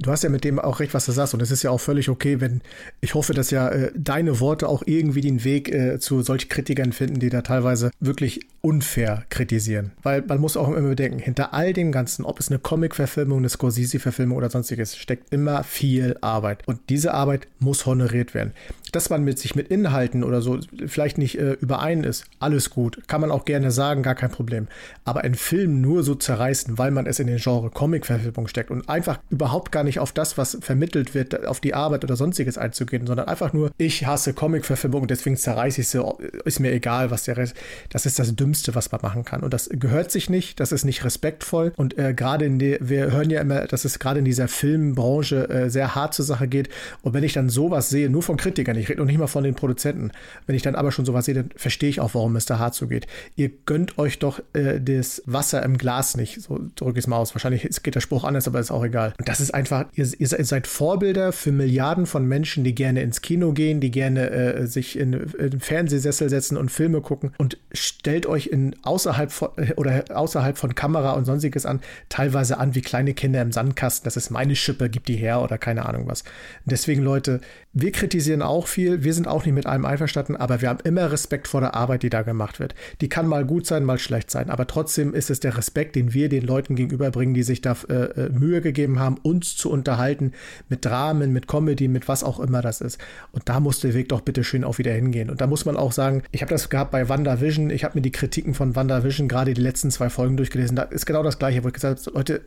Du hast ja mit dem auch recht, was du sagst. Und es ist ja auch völlig okay, wenn ich hoffe, dass ja äh, deine Worte auch irgendwie den Weg äh, zu solchen Kritikern finden, die da teilweise wirklich unfair kritisieren. Weil man muss auch immer bedenken, hinter all dem Ganzen, ob es eine Comic-Verfilmung, eine Scorsese-Verfilmung oder sonstiges, steckt immer viel Arbeit. Und diese Arbeit muss honoriert werden. Dass man mit sich mit Inhalten oder so vielleicht nicht äh, überein ist, alles gut. Kann man auch gerne sagen, gar kein Problem. Aber einen Film nur so zerreißen, weil man es in den Genre Comic-Verfilmung steckt und einfach überhaupt gar nicht auf das, was vermittelt wird, auf die Arbeit oder sonstiges einzugehen, sondern einfach nur, ich hasse Comic-Verfilmung und deswegen zerreiße ich sie, ist mir egal, was der Rest, das ist das Dümmste, was man machen kann. Und das gehört sich nicht, das ist nicht respektvoll und äh, gerade in der, wir hören ja immer, dass es gerade in dieser Filmbranche äh, sehr hart zur Sache geht und wenn ich dann sowas sehe, nur von Kritikern, ich rede noch nicht mal von den Produzenten, wenn ich dann aber schon sowas sehe, dann verstehe ich auch, warum da hart zugeht. Ihr gönnt euch doch äh, das Wasser im Glas nicht, so drücke ich es mal aus. Wahrscheinlich geht der Spruch anders, aber ist auch egal. Und das ist einfach, ihr, ihr seid Vorbilder für Milliarden von Menschen, die gerne ins Kino gehen, die gerne äh, sich in, in Fernsehsessel setzen und Filme gucken und stellt euch in außerhalb von, oder außerhalb von Kamera und sonstiges an, teilweise an wie kleine Kinder im Sandkasten. Das ist meine Schippe, gib die her oder keine Ahnung was. Deswegen, Leute, wir kritisieren auch viel, wir sind auch nicht mit allem einverstanden, aber wir haben immer Respekt vor der Arbeit, die da gemacht wird. Die kann mal gut sein, mal schlecht sein, aber trotzdem ist es der Respekt, den wir den Leuten gegenüberbringen, die sich da äh, äh Mühe gegeben haben, uns zu unterhalten mit Dramen, mit Comedy, mit was auch immer das ist. Und da muss der Weg doch bitte schön auch wieder hingehen. Und da muss man auch sagen, ich habe das gehabt bei WandaVision, ich habe mir die Kritiken von WandaVision gerade die letzten zwei Folgen durchgelesen, da ist genau das gleiche, wo ich gesagt habe, Leute,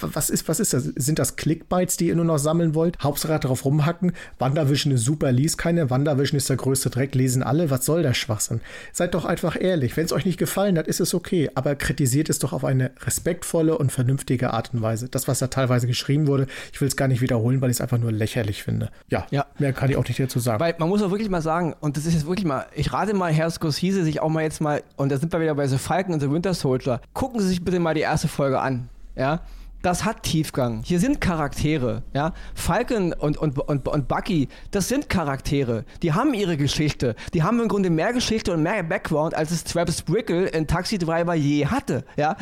was ist, was ist das? Sind das Clickbites, die ihr nur noch sammeln wollt? Hauptsache darauf rumhacken? WandaVision ist super, liest keine. WandaVision ist der größte Dreck, lesen alle. Was soll der Schwachsinn? Seid doch einfach ehrlich. Wenn es euch nicht gefallen hat, ist es okay. Aber kritisiert es doch auf eine respektvolle und vernünftige Art und Weise. Das, was da teilweise geschrieben wurde, ich will es gar nicht wiederholen, weil ich es einfach nur lächerlich finde. Ja, ja, mehr kann ich auch nicht dazu sagen. Weil man muss auch wirklich mal sagen, und das ist jetzt wirklich mal, ich rate mal Herr Scorsese sich auch mal jetzt mal, und da sind wir wieder bei The Falcon und The Winter Soldier, gucken Sie sich bitte mal die erste Folge an. Ja, das hat Tiefgang. Hier sind Charaktere, ja. Falcon und, und, und, und Bucky, das sind Charaktere. Die haben ihre Geschichte. Die haben im Grunde mehr Geschichte und mehr Background, als es Travis Brickle in Taxi Driver je hatte, ja.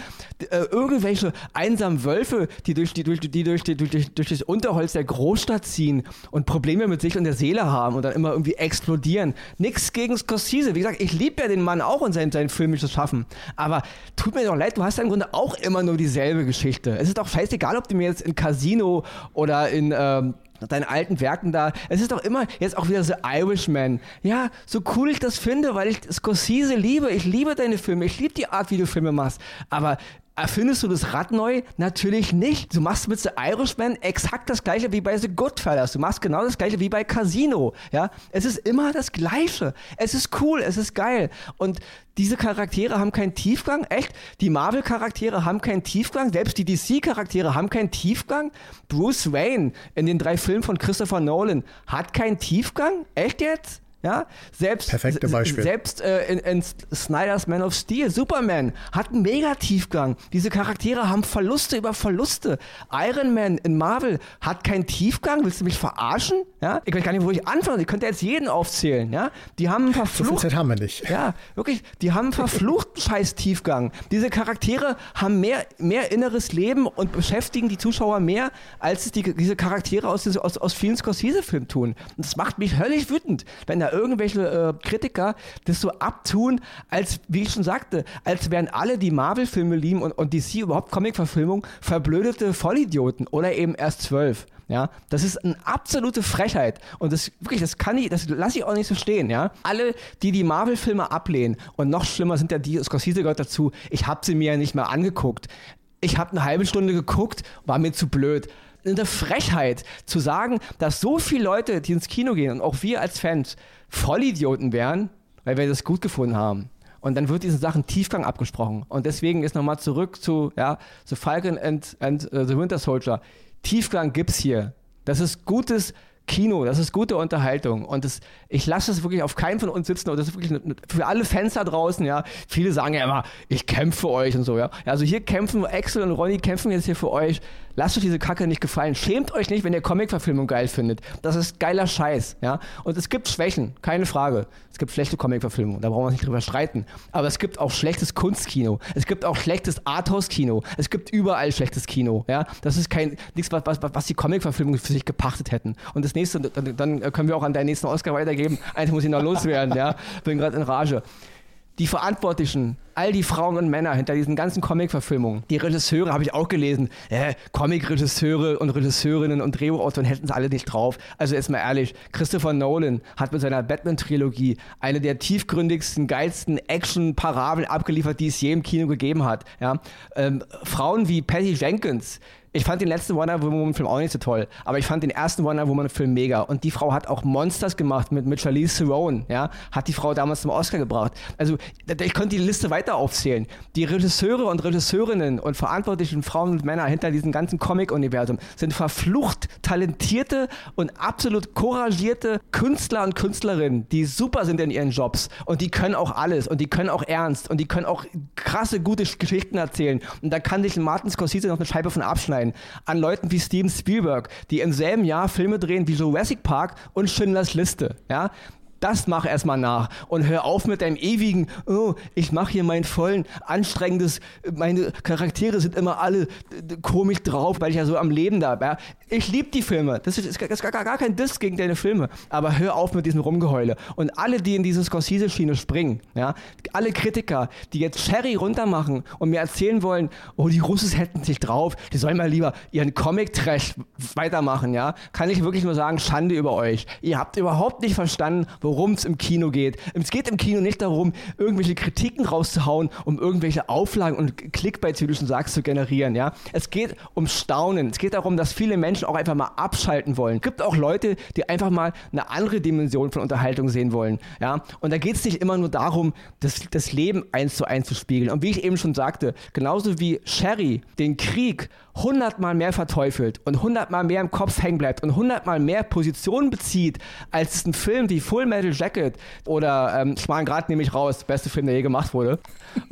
Äh, irgendwelche einsamen Wölfe, die durch, die, durch, die durch, die, durch, durch das Unterholz der Großstadt ziehen und Probleme mit sich und der Seele haben und dann immer irgendwie explodieren. Nix gegen Scorsese. Wie gesagt, ich liebe ja den Mann auch und sein, sein filmisches Schaffen. Aber tut mir doch leid, du hast ja im Grunde auch immer nur dieselbe Geschichte. Es ist doch auch scheißegal, ob du mir jetzt in Casino oder in ähm, deinen alten Werken da. Es ist doch immer jetzt auch wieder so Irishman. Ja, so cool ich das finde, weil ich Scorsese liebe. Ich liebe deine Filme. Ich liebe die Art, wie du Filme machst. Aber Erfindest du das Rad neu? Natürlich nicht. Du machst mit The Irishman exakt das gleiche wie bei The Goodfellas. Du machst genau das gleiche wie bei Casino. Ja, es ist immer das Gleiche. Es ist cool, es ist geil. Und diese Charaktere haben keinen Tiefgang. Echt? Die Marvel-Charaktere haben keinen Tiefgang. Selbst die DC-Charaktere haben keinen Tiefgang. Bruce Wayne in den drei Filmen von Christopher Nolan hat keinen Tiefgang. Echt jetzt? Ja, selbst, Perfekte Beispiel. selbst äh, in, in Snyder's Man of Steel, Superman hat einen Megatiefgang. Diese Charaktere haben Verluste über Verluste. Iron Man in Marvel hat keinen Tiefgang. Willst du mich verarschen? Ja, ich weiß gar nicht, wo ich anfange. Ich könnte jetzt jeden aufzählen. Ja, die haben einen verfluchten. So haben wir nicht. Ja, wirklich. Die haben einen verfluchten Scheiß Tiefgang. Diese Charaktere haben mehr, mehr inneres Leben und beschäftigen die Zuschauer mehr, als es die, diese Charaktere aus, aus, aus vielen Scorsese-Filmen tun. Und das macht mich höllisch wütend, wenn da irgendwelche äh, Kritiker das so abtun, als, wie ich schon sagte, als wären alle, die Marvel-Filme lieben und, und DC überhaupt Comic-Verfilmung, verblödete Vollidioten oder eben erst zwölf. Ja, das ist eine absolute Frechheit und das wirklich, das kann ich, das lasse ich auch nicht so stehen. Ja, alle, die die Marvel-Filme ablehnen und noch schlimmer sind ja die Scorsese gehört dazu. Ich habe sie mir ja nicht mal angeguckt. Ich habe eine halbe Stunde geguckt, war mir zu blöd eine Frechheit zu sagen, dass so viele Leute, die ins Kino gehen und auch wir als Fans Vollidioten wären, weil wir das gut gefunden haben. Und dann wird diesen Sachen Tiefgang abgesprochen. Und deswegen ist nochmal zurück zu, ja, zu Falcon and, and uh, the Winter Soldier. Tiefgang gibt's hier. Das ist gutes Kino, das ist gute Unterhaltung und das, ich lasse es wirklich auf keinen von uns sitzen und das ist wirklich für alle Fans da draußen, ja. Viele sagen ja immer, ich kämpfe für euch und so, ja. Also hier kämpfen Axel und Ronny kämpfen jetzt hier für euch. Lasst euch diese Kacke nicht gefallen. Schämt euch nicht, wenn ihr Comic-Verfilmung geil findet. Das ist geiler Scheiß, ja. Und es gibt Schwächen, keine Frage. Es gibt schlechte Comic-Verfilmungen, da brauchen wir nicht drüber streiten. Aber es gibt auch schlechtes Kunstkino. Es gibt auch schlechtes Arthouse-Kino. Es gibt überall schlechtes Kino, ja. Das ist kein, nichts, was, was, was die Comic-Verfilmung für sich gepachtet hätten. Und das nächste, dann, dann können wir auch an deinen nächsten Oscar weitergeben. Eins muss ich noch loswerden, ja. Bin gerade in Rage die Verantwortlichen, all die Frauen und Männer hinter diesen ganzen Comic-Verfilmungen, die Regisseure habe ich auch gelesen, äh, Comic-Regisseure und Regisseurinnen und Drehbuchautoren hätten es alle nicht drauf. Also jetzt mal ehrlich, Christopher Nolan hat mit seiner Batman-Trilogie eine der tiefgründigsten, geilsten Action-Parabeln abgeliefert, die es je im Kino gegeben hat. Ja? Ähm, Frauen wie Patty Jenkins, ich fand den letzten Wonder Woman-Film auch nicht so toll, aber ich fand den ersten Wonder Woman-Film mega. Und die Frau hat auch Monsters gemacht mit, mit Charlize Theron, ja, hat die Frau damals zum Oscar gebracht. Also ich konnte die Liste weiter aufzählen. Die Regisseure und Regisseurinnen und verantwortlichen Frauen und Männer hinter diesem ganzen Comic-Universum sind verflucht talentierte und absolut couragierte Künstler und Künstlerinnen, die super sind in ihren Jobs und die können auch alles und die können auch ernst und die können auch krasse, gute Geschichten erzählen. Und da kann sich Martin Scorsese noch eine Scheibe von abschneiden sein an Leuten wie Steven Spielberg, die im selben Jahr Filme drehen wie Jurassic Park und Schindlers Liste. Ja? Das mach erstmal nach und hör auf mit deinem ewigen, oh, ich mache hier mein vollen, anstrengendes, meine Charaktere sind immer alle komisch drauf, weil ich ja so am Leben da bin. Ja. Ich liebe die Filme, das ist, ist gar, gar kein Diss gegen deine Filme, aber hör auf mit diesem Rumgeheule. Und alle, die in diese Scorsese-Schiene springen, ja, alle Kritiker, die jetzt Sherry runtermachen und mir erzählen wollen, oh, die Russes hätten sich drauf, die sollen mal lieber ihren Comic-Trash weitermachen, ja, kann ich wirklich nur sagen, Schande über euch. Ihr habt überhaupt nicht verstanden, worum es im Kino geht. Es geht im Kino nicht darum, irgendwelche Kritiken rauszuhauen, um irgendwelche Auflagen und Clickbaits, wie du schon sagst, zu generieren. Ja? Es geht um Staunen. Es geht darum, dass viele Menschen auch einfach mal abschalten wollen. Es gibt auch Leute, die einfach mal eine andere Dimension von Unterhaltung sehen wollen. Ja? Und da geht es nicht immer nur darum, das, das Leben eins zu eins zu spiegeln. Und wie ich eben schon sagte, genauso wie Sherry den Krieg hundertmal mehr verteufelt und hundertmal mehr im Kopf hängen bleibt und hundertmal mehr Positionen bezieht, als es ein Film wie Full Metal Jacket oder ähm, Schmalen Grad nehme ich raus, beste Film, der je gemacht wurde,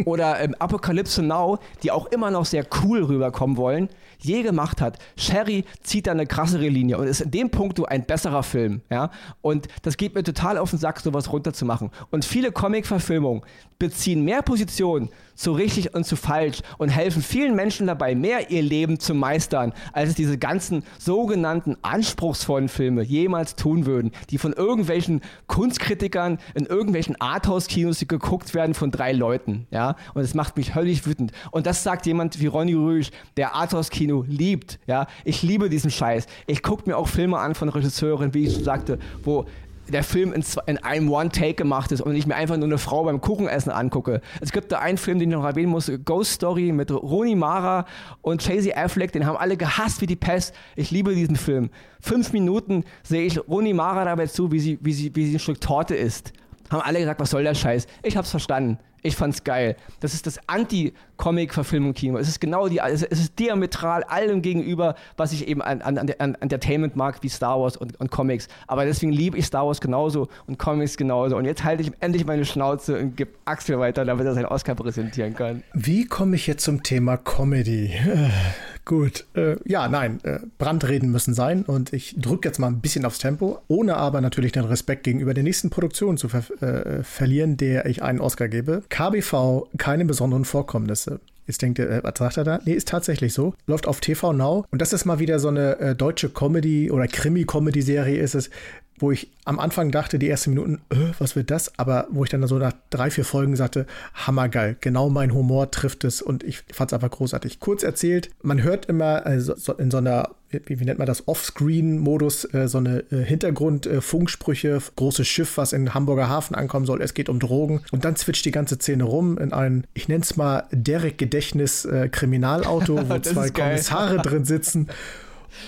oder ähm, Apocalypse Now, die auch immer noch sehr cool rüberkommen wollen, je gemacht hat. Sherry zieht da eine krassere Linie und ist in dem Punkt ein besserer Film. Ja? Und das geht mir total auf den Sack, sowas runterzumachen. Und viele Comic-Verfilmungen beziehen mehr Positionen zu richtig und zu falsch und helfen vielen Menschen dabei, mehr ihr Leben zu meistern, als es diese ganzen sogenannten anspruchsvollen Filme jemals tun würden, die von irgendwelchen Kunstkritikern in irgendwelchen Arthouse-Kinos geguckt werden von drei Leuten. Ja? Und es macht mich höllisch wütend. Und das sagt jemand wie Ronny Rüsch, der Arthouse-Kino liebt. Ja? Ich liebe diesen Scheiß. Ich gucke mir auch Filme an von Regisseuren, wie ich schon sagte, wo der Film in, zwei, in einem One-Take gemacht ist und ich mir einfach nur eine Frau beim Kuchenessen angucke. Es gibt da einen Film, den ich noch erwähnen muss, Ghost Story mit Roni Mara und Chasey Affleck, den haben alle gehasst wie die Pest. Ich liebe diesen Film. Fünf Minuten sehe ich Roni Mara dabei zu, wie sie, wie sie, wie sie ein Stück Torte isst. Haben alle gesagt, was soll der Scheiß? Ich hab's verstanden. Ich fand's geil. Das ist das Anti-Comic-Verfilmung-Kino. Es ist genau die, es ist diametral allem gegenüber, was ich eben an, an, an Entertainment mag, wie Star Wars und, und Comics. Aber deswegen liebe ich Star Wars genauso und Comics genauso. Und jetzt halte ich endlich meine Schnauze und gebe Axel weiter, damit er seinen Oscar präsentieren kann. Wie komme ich jetzt zum Thema Comedy? Gut, äh, ja, nein, äh, Brandreden müssen sein und ich drücke jetzt mal ein bisschen aufs Tempo, ohne aber natürlich den Respekt gegenüber der nächsten Produktion zu ver äh, verlieren, der ich einen Oscar gebe. KBV, keine besonderen Vorkommnisse. Jetzt denkt ihr, äh, was sagt er da? Nee, ist tatsächlich so. Läuft auf TV Now. Und das ist mal wieder so eine äh, deutsche Comedy- oder Krimi-Comedy-Serie ist es, wo ich am Anfang dachte, die ersten Minuten, äh, was wird das? Aber wo ich dann so nach drei, vier Folgen sagte, hammergeil, genau mein Humor trifft es und ich fand es einfach großartig. Kurz erzählt, man hört immer also in so einer, wie, nennt man das, Offscreen-Modus, äh, so eine äh, Hintergrund-Funksprüche, großes Schiff, was in Hamburger Hafen ankommen soll, es geht um Drogen und dann switcht die ganze Szene rum in ein, ich nenne es mal Derek Gedächtnis äh, wo zwei Kommissare drin sitzen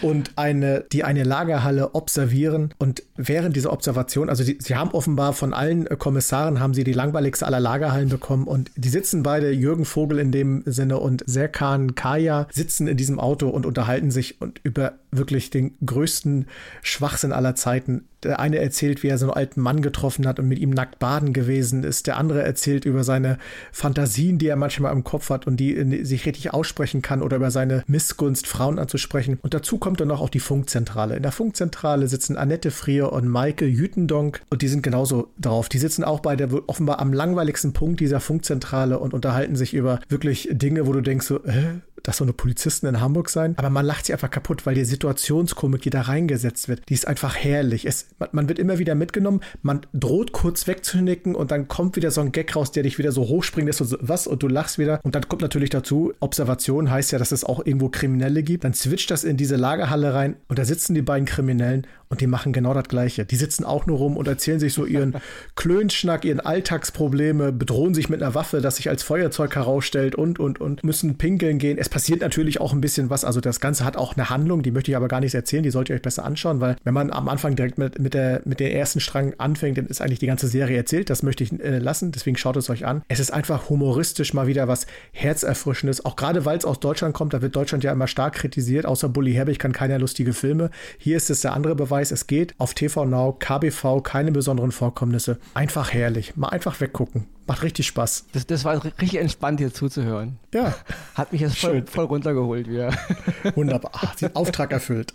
und eine, die eine Lagerhalle observieren. Und während dieser Observation, also die, sie haben offenbar von allen äh, Kommissaren haben sie die langweiligste aller Lagerhallen bekommen und die sitzen beide, Jürgen Vogel in dem Sinne und Serkan Kaya, sitzen in diesem Auto und unterhalten sich und über wirklich den größten Schwachsinn aller Zeiten der eine erzählt, wie er so einen alten Mann getroffen hat und mit ihm nackt baden gewesen ist. Der andere erzählt über seine Fantasien, die er manchmal im Kopf hat und die sich richtig aussprechen kann oder über seine Missgunst, Frauen anzusprechen. Und dazu kommt dann noch auch die Funkzentrale. In der Funkzentrale sitzen Annette Frier und Maike Jütendonk und die sind genauso drauf. Die sitzen auch bei der offenbar am langweiligsten Punkt dieser Funkzentrale und unterhalten sich über wirklich Dinge, wo du denkst so, äh, das so eine Polizisten in Hamburg sein, aber man lacht sie einfach kaputt, weil die Situationskomik, die da reingesetzt wird, die ist einfach herrlich. Es, man, man, wird immer wieder mitgenommen, man droht kurz wegzunicken und dann kommt wieder so ein Gag raus, der dich wieder so hochspringt lässt und so, was und du lachst wieder und dann kommt natürlich dazu, Observation heißt ja, dass es auch irgendwo Kriminelle gibt, dann switcht das in diese Lagerhalle rein und da sitzen die beiden Kriminellen und die machen genau das Gleiche. Die sitzen auch nur rum und erzählen sich so ihren Klönschnack, ihren Alltagsprobleme, bedrohen sich mit einer Waffe, das sich als Feuerzeug herausstellt und, und, und müssen pinkeln gehen. Es passiert natürlich auch ein bisschen was. Also das Ganze hat auch eine Handlung, die möchte ich aber gar nicht erzählen. Die solltet ihr euch besser anschauen, weil wenn man am Anfang direkt mit, mit, der, mit der ersten Strang anfängt, dann ist eigentlich die ganze Serie erzählt. Das möchte ich äh, lassen. Deswegen schaut es euch an. Es ist einfach humoristisch mal wieder was Herzerfrischendes. Auch gerade weil es aus Deutschland kommt, da wird Deutschland ja immer stark kritisiert. Außer Bully Herbig kann keine lustige Filme. Hier ist es der andere Beweis es geht. Auf TV Now, KBV, keine besonderen Vorkommnisse. Einfach herrlich. Mal einfach weggucken. Macht richtig Spaß. Das, das war richtig entspannt, hier zuzuhören. Ja. Hat mich jetzt voll, voll runtergeholt wieder. Wunderbar. Ach, den Auftrag erfüllt.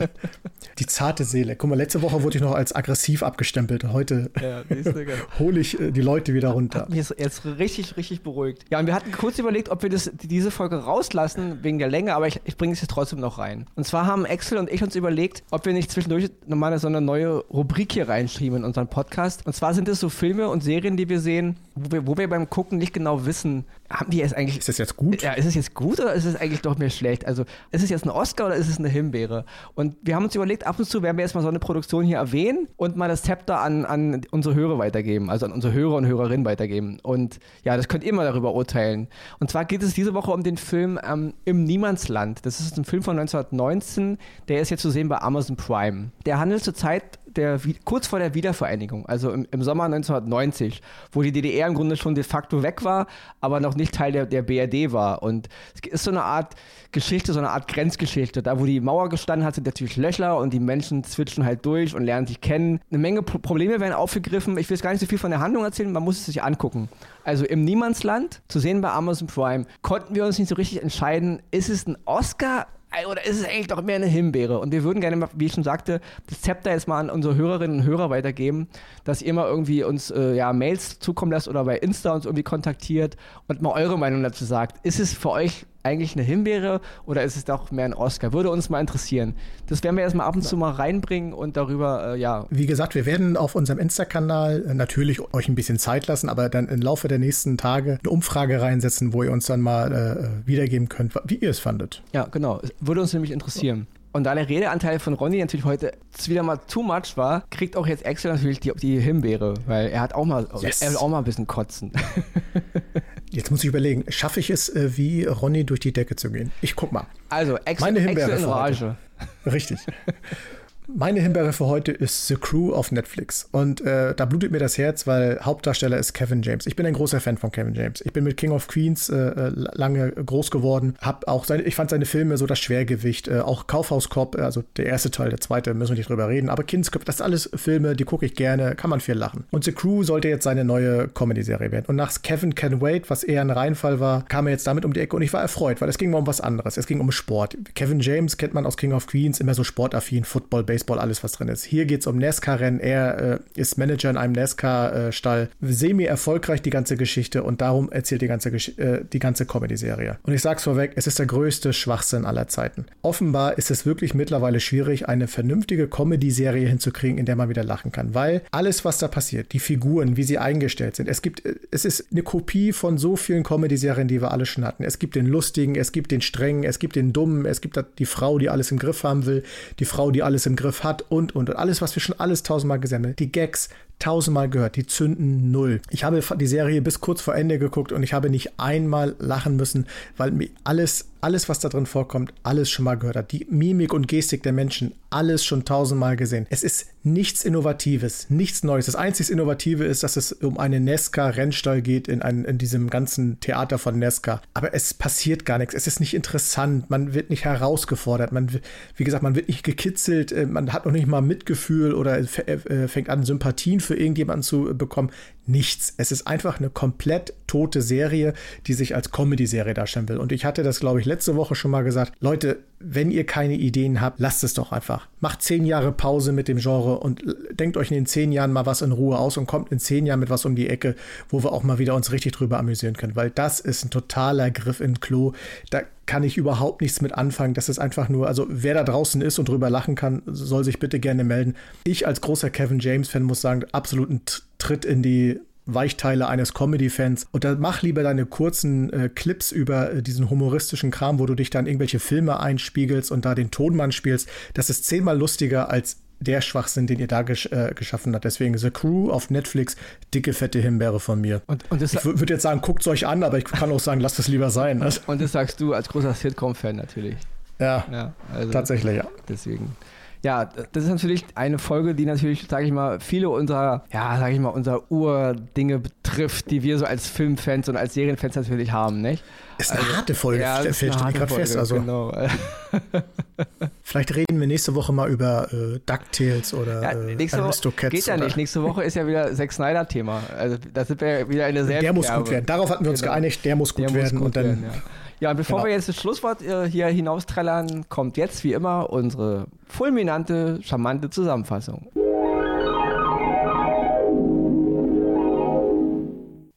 Die zarte Seele. Guck mal, letzte Woche wurde ich noch als aggressiv abgestempelt. Heute ja, hole ich äh, die Leute wieder runter. Hat mich jetzt, jetzt richtig, richtig beruhigt. Ja, und wir hatten kurz überlegt, ob wir das, diese Folge rauslassen wegen der Länge, aber ich, ich bringe es jetzt trotzdem noch rein. Und zwar haben Axel und ich uns überlegt, ob wir nicht zwischendurch nochmal so eine neue Rubrik hier reinschreiben in unseren Podcast. Und zwar sind es so Filme und Serien, die wir sehen, wo wir, wo wir beim Gucken nicht genau wissen, haben die jetzt eigentlich. Ist das jetzt gut? Ja, ist es jetzt gut oder ist es eigentlich doch mehr schlecht? Also, ist es jetzt ein Oscar oder ist es eine Himbeere? Und wir haben uns überlegt, ab und zu werden wir jetzt mal so eine Produktion hier erwähnen und mal das Zepter an, an unsere Hörer weitergeben, also an unsere Hörer und Hörerinnen weitergeben. Und ja, das könnt ihr mal darüber urteilen. Und zwar geht es diese Woche um den Film ähm, Im Niemandsland. Das ist ein Film von 1919, der ist jetzt zu sehen bei Amazon Prime. Der handelt zurzeit der, kurz vor der Wiedervereinigung, also im, im, Sommer 1990, wo die DDR im Grunde schon de facto weg war, aber noch nicht Teil der, der BRD war. Und es ist so eine Art Geschichte, so eine Art Grenzgeschichte. Da, wo die Mauer gestanden hat, sind natürlich Löcher und die Menschen switchen halt durch und lernen sich kennen. Eine Menge Pro Probleme werden aufgegriffen. Ich will jetzt gar nicht so viel von der Handlung erzählen, man muss es sich angucken. Also im Niemandsland, zu sehen bei Amazon Prime, konnten wir uns nicht so richtig entscheiden, ist es ein Oscar oder ist es eigentlich doch mehr eine Himbeere? Und wir würden gerne mal, wie ich schon sagte, das Zepter jetzt mal an unsere Hörerinnen und Hörer weitergeben, dass ihr mal irgendwie uns äh, ja, Mails zukommen lasst oder bei Insta uns irgendwie kontaktiert und mal eure Meinung dazu sagt. Ist es für euch eigentlich eine Himbeere oder ist es doch mehr ein Oscar? Würde uns mal interessieren. Das werden wir erstmal ab und zu mal reinbringen und darüber, äh, ja. Wie gesagt, wir werden auf unserem Insta-Kanal äh, natürlich euch ein bisschen Zeit lassen, aber dann im Laufe der nächsten Tage eine Umfrage reinsetzen, wo ihr uns dann mal äh, wiedergeben könnt, wie ihr es fandet. Ja, genau. Würde uns nämlich interessieren. Und da der Redeanteil von Ronny natürlich heute wieder mal too much war, kriegt auch jetzt Axel natürlich die, die Himbeere, weil er hat auch mal, yes. er will auch mal ein bisschen kotzen. Jetzt muss ich überlegen, schaffe ich es, äh, wie Ronny durch die Decke zu gehen? Ich guck mal. Also, Axel, Meine Himbeere Axel in Rage. Richtig. Meine Himbeere für heute ist The Crew auf Netflix. Und äh, da blutet mir das Herz, weil Hauptdarsteller ist Kevin James. Ich bin ein großer Fan von Kevin James. Ich bin mit King of Queens äh, äh lange groß geworden. Hab auch seine, ich fand seine Filme so das Schwergewicht. Äh, auch Kaufhaus-Cop, also der erste Teil, der zweite, müssen wir nicht drüber reden. Aber Kindsköpfe, das sind alles Filme, die gucke ich gerne, kann man viel lachen. Und The Crew sollte jetzt seine neue Comedy-Serie werden. Und nach Kevin Can Wait, was eher ein Reinfall war, kam er jetzt damit um die Ecke und ich war erfreut, weil es ging mal um was anderes. Es ging um Sport. Kevin James kennt man aus King of Queens, immer so sportaffin, Football, Baseball, alles, was drin ist. Hier geht es um NASCAR-Rennen. Er äh, ist Manager in einem NASCAR-Stall. Semi-erfolgreich die ganze Geschichte und darum erzählt die ganze, äh, die ganze Comedy-Serie. Und ich sag's vorweg, es ist der größte Schwachsinn aller Zeiten. Offenbar ist es wirklich mittlerweile schwierig, eine vernünftige Comedy-Serie hinzukriegen, in der man wieder lachen kann. Weil alles, was da passiert, die Figuren, wie sie eingestellt sind, es gibt, äh, es ist eine Kopie von so vielen Comedy-Serien, die wir alle schon hatten. Es gibt den Lustigen, es gibt den Strengen, es gibt den Dummen, es gibt die Frau, die alles im Griff haben will, die Frau, die alles im Griff hat und, und, und alles, was wir schon alles tausendmal gesehen haben. Die Gags, tausendmal gehört, die zünden null. Ich habe die Serie bis kurz vor Ende geguckt und ich habe nicht einmal lachen müssen, weil mir alles, alles, was da drin vorkommt, alles schon mal gehört hat. Die Mimik und Gestik der Menschen, alles schon tausendmal gesehen. Es ist nichts Innovatives, nichts Neues. Das einzige Innovative ist, dass es um einen Nesca-Rennstall geht in, ein, in diesem ganzen Theater von Nesca. Aber es passiert gar nichts. Es ist nicht interessant. Man wird nicht herausgefordert. Man, wie gesagt, man wird nicht gekitzelt. Äh, man hat noch nicht mal Mitgefühl oder äh, fängt an, Sympathien für für irgendjemanden zu bekommen. Nichts. Es ist einfach eine komplett tote Serie, die sich als Comedy-Serie darstellen will. Und ich hatte das, glaube ich, letzte Woche schon mal gesagt. Leute, wenn ihr keine Ideen habt, lasst es doch einfach. Macht zehn Jahre Pause mit dem Genre und denkt euch in den zehn Jahren mal was in Ruhe aus und kommt in zehn Jahren mit was um die Ecke, wo wir auch mal wieder uns richtig drüber amüsieren können. Weil das ist ein totaler Griff in Klo. Da kann ich überhaupt nichts mit anfangen. Das ist einfach nur, also wer da draußen ist und drüber lachen kann, soll sich bitte gerne melden. Ich als großer Kevin James-Fan muss sagen, absoluten Tritt in die Weichteile eines Comedy-Fans. Und dann mach lieber deine kurzen äh, Clips über äh, diesen humoristischen Kram, wo du dich dann irgendwelche Filme einspiegelst und da den Tonmann spielst. Das ist zehnmal lustiger als der Schwachsinn, den ihr da gesch äh, geschaffen habt. Deswegen The Crew auf Netflix, dicke, fette Himbeere von mir. Und, und ich würde jetzt sagen, guckt es euch an, aber ich kann auch sagen, lasst es lieber sein. Ne? Und das sagst du als großer Sitcom-Fan natürlich. Ja, ja also tatsächlich, ja. Deswegen. Ja, das ist natürlich eine Folge, die natürlich, sage ich mal, viele unserer, ja, sage ich mal, unserer Urdinge betrifft, die wir so als Filmfans und als Serienfans natürlich haben, nicht? Ist eine also, harte Folge, ja, stellt mir gerade fest. Also, genau. vielleicht reden wir nächste Woche mal über äh, DuckTales oder ja, äh, nächste Woche Geht ja nicht. Nächste Woche ist ja wieder Zack Snyder-Thema. Also da sind wir wieder eine sehr. Der muss gut werden. Darauf hatten wir uns genau. geeinigt, der muss gut der werden. Muss gut und dann werden, ja. Ja, und bevor genau. wir jetzt das Schlusswort äh, hier hinausträllern, kommt jetzt wie immer unsere fulminante, charmante Zusammenfassung.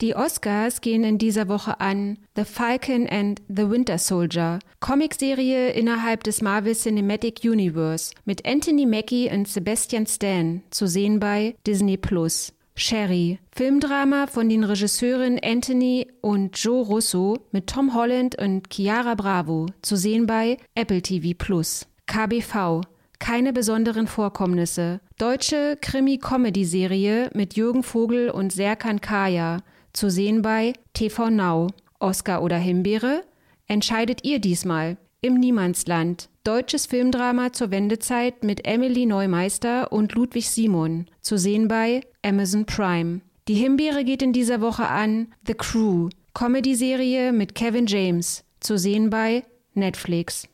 Die Oscars gehen in dieser Woche an The Falcon and the Winter Soldier, Comicserie innerhalb des Marvel Cinematic Universe mit Anthony Mackie und Sebastian Stan, zu sehen bei Disney Plus. Sherry, Filmdrama von den Regisseuren Anthony und Joe Russo mit Tom Holland und Chiara Bravo, zu sehen bei Apple TV Plus. KBV, keine besonderen Vorkommnisse. Deutsche Krimi-Comedy-Serie mit Jürgen Vogel und Serkan Kaya, zu sehen bei TV Now. Oscar oder Himbeere? Entscheidet ihr diesmal. Im Niemandsland. Deutsches Filmdrama zur Wendezeit mit Emily Neumeister und Ludwig Simon. Zu sehen bei Amazon Prime. Die Himbeere geht in dieser Woche an The Crew, Comedy-Serie mit Kevin James, zu sehen bei Netflix.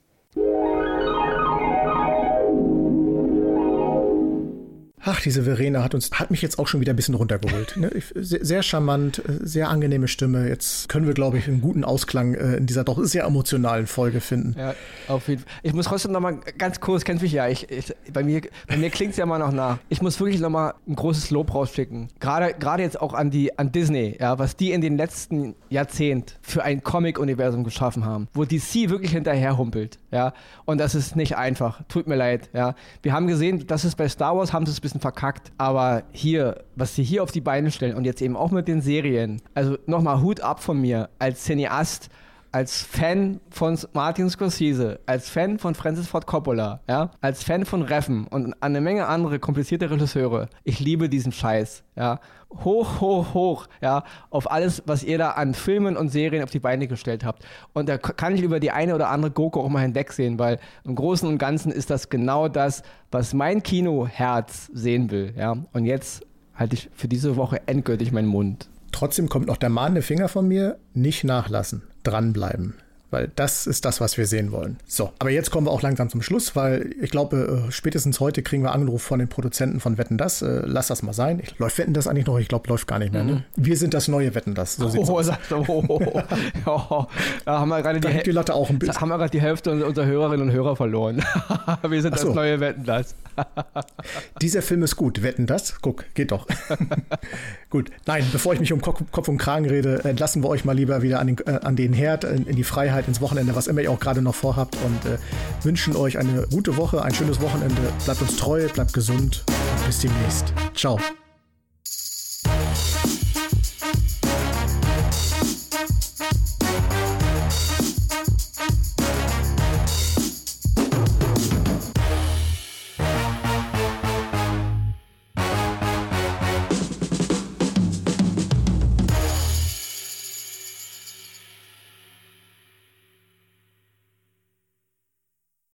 Ach, diese Verena hat uns, hat mich jetzt auch schon wieder ein bisschen runtergeholt. Ne? Sehr, sehr, charmant, sehr angenehme Stimme. Jetzt können wir, glaube ich, einen guten Ausklang äh, in dieser doch sehr emotionalen Folge finden. Ja, auf jeden Fall. Ich muss trotzdem noch mal ganz kurz, kennst mich ja, ich, ich, bei mir, bei mir klingt es ja immer noch nach. Ich muss wirklich noch mal ein großes Lob rausschicken. Gerade, gerade jetzt auch an die, an Disney, ja, was die in den letzten Jahrzehnten für ein Comic-Universum geschaffen haben, wo DC wirklich hinterherhumpelt, ja. Und das ist nicht einfach. Tut mir leid, ja. Wir haben gesehen, das ist bei Star Wars haben sie es bis bisschen verkackt. Aber hier, was sie hier auf die Beine stellen und jetzt eben auch mit den Serien, also nochmal Hut ab von mir als Cineast als Fan von Martin Scorsese, als Fan von Francis Ford Coppola, ja, als Fan von Reffen und eine Menge andere komplizierte Regisseure, ich liebe diesen Scheiß, ja. Hoch, hoch, hoch, ja, auf alles, was ihr da an Filmen und Serien auf die Beine gestellt habt. Und da kann ich über die eine oder andere Gurke auch mal hinwegsehen, weil im Großen und Ganzen ist das genau das, was mein Kinoherz sehen will, ja. Und jetzt halte ich für diese Woche endgültig meinen Mund. Trotzdem kommt noch der mahnende Finger von mir, nicht nachlassen, dranbleiben weil das ist das, was wir sehen wollen. So, aber jetzt kommen wir auch langsam zum Schluss, weil ich glaube, äh, spätestens heute kriegen wir Anruf von den Produzenten von Wetten das. Äh, lass das mal sein. Ich, läuft Wetten das eigentlich noch? Ich glaube, läuft gar nicht mehr. Ne? Mhm. Wir sind das neue Wetten das. So oh, sagt oh, oh, oh. oh. Da haben wir gerade die, die Latte auch ein bisschen. Haben wir gerade die Hälfte unserer Hörerinnen und Hörer verloren. wir sind so. das neue Wetten das. Dieser Film ist gut. Wetten das? Guck, geht doch. gut. Nein, bevor ich mich um Kopf und Kragen rede, entlassen wir euch mal lieber wieder an den, äh, an den Herd, in, in die Freiheit Freiheit ins Wochenende, was immer ihr auch gerade noch vorhabt und äh, wünschen euch eine gute Woche, ein schönes Wochenende. Bleibt uns treu, bleibt gesund und bis demnächst. Ciao.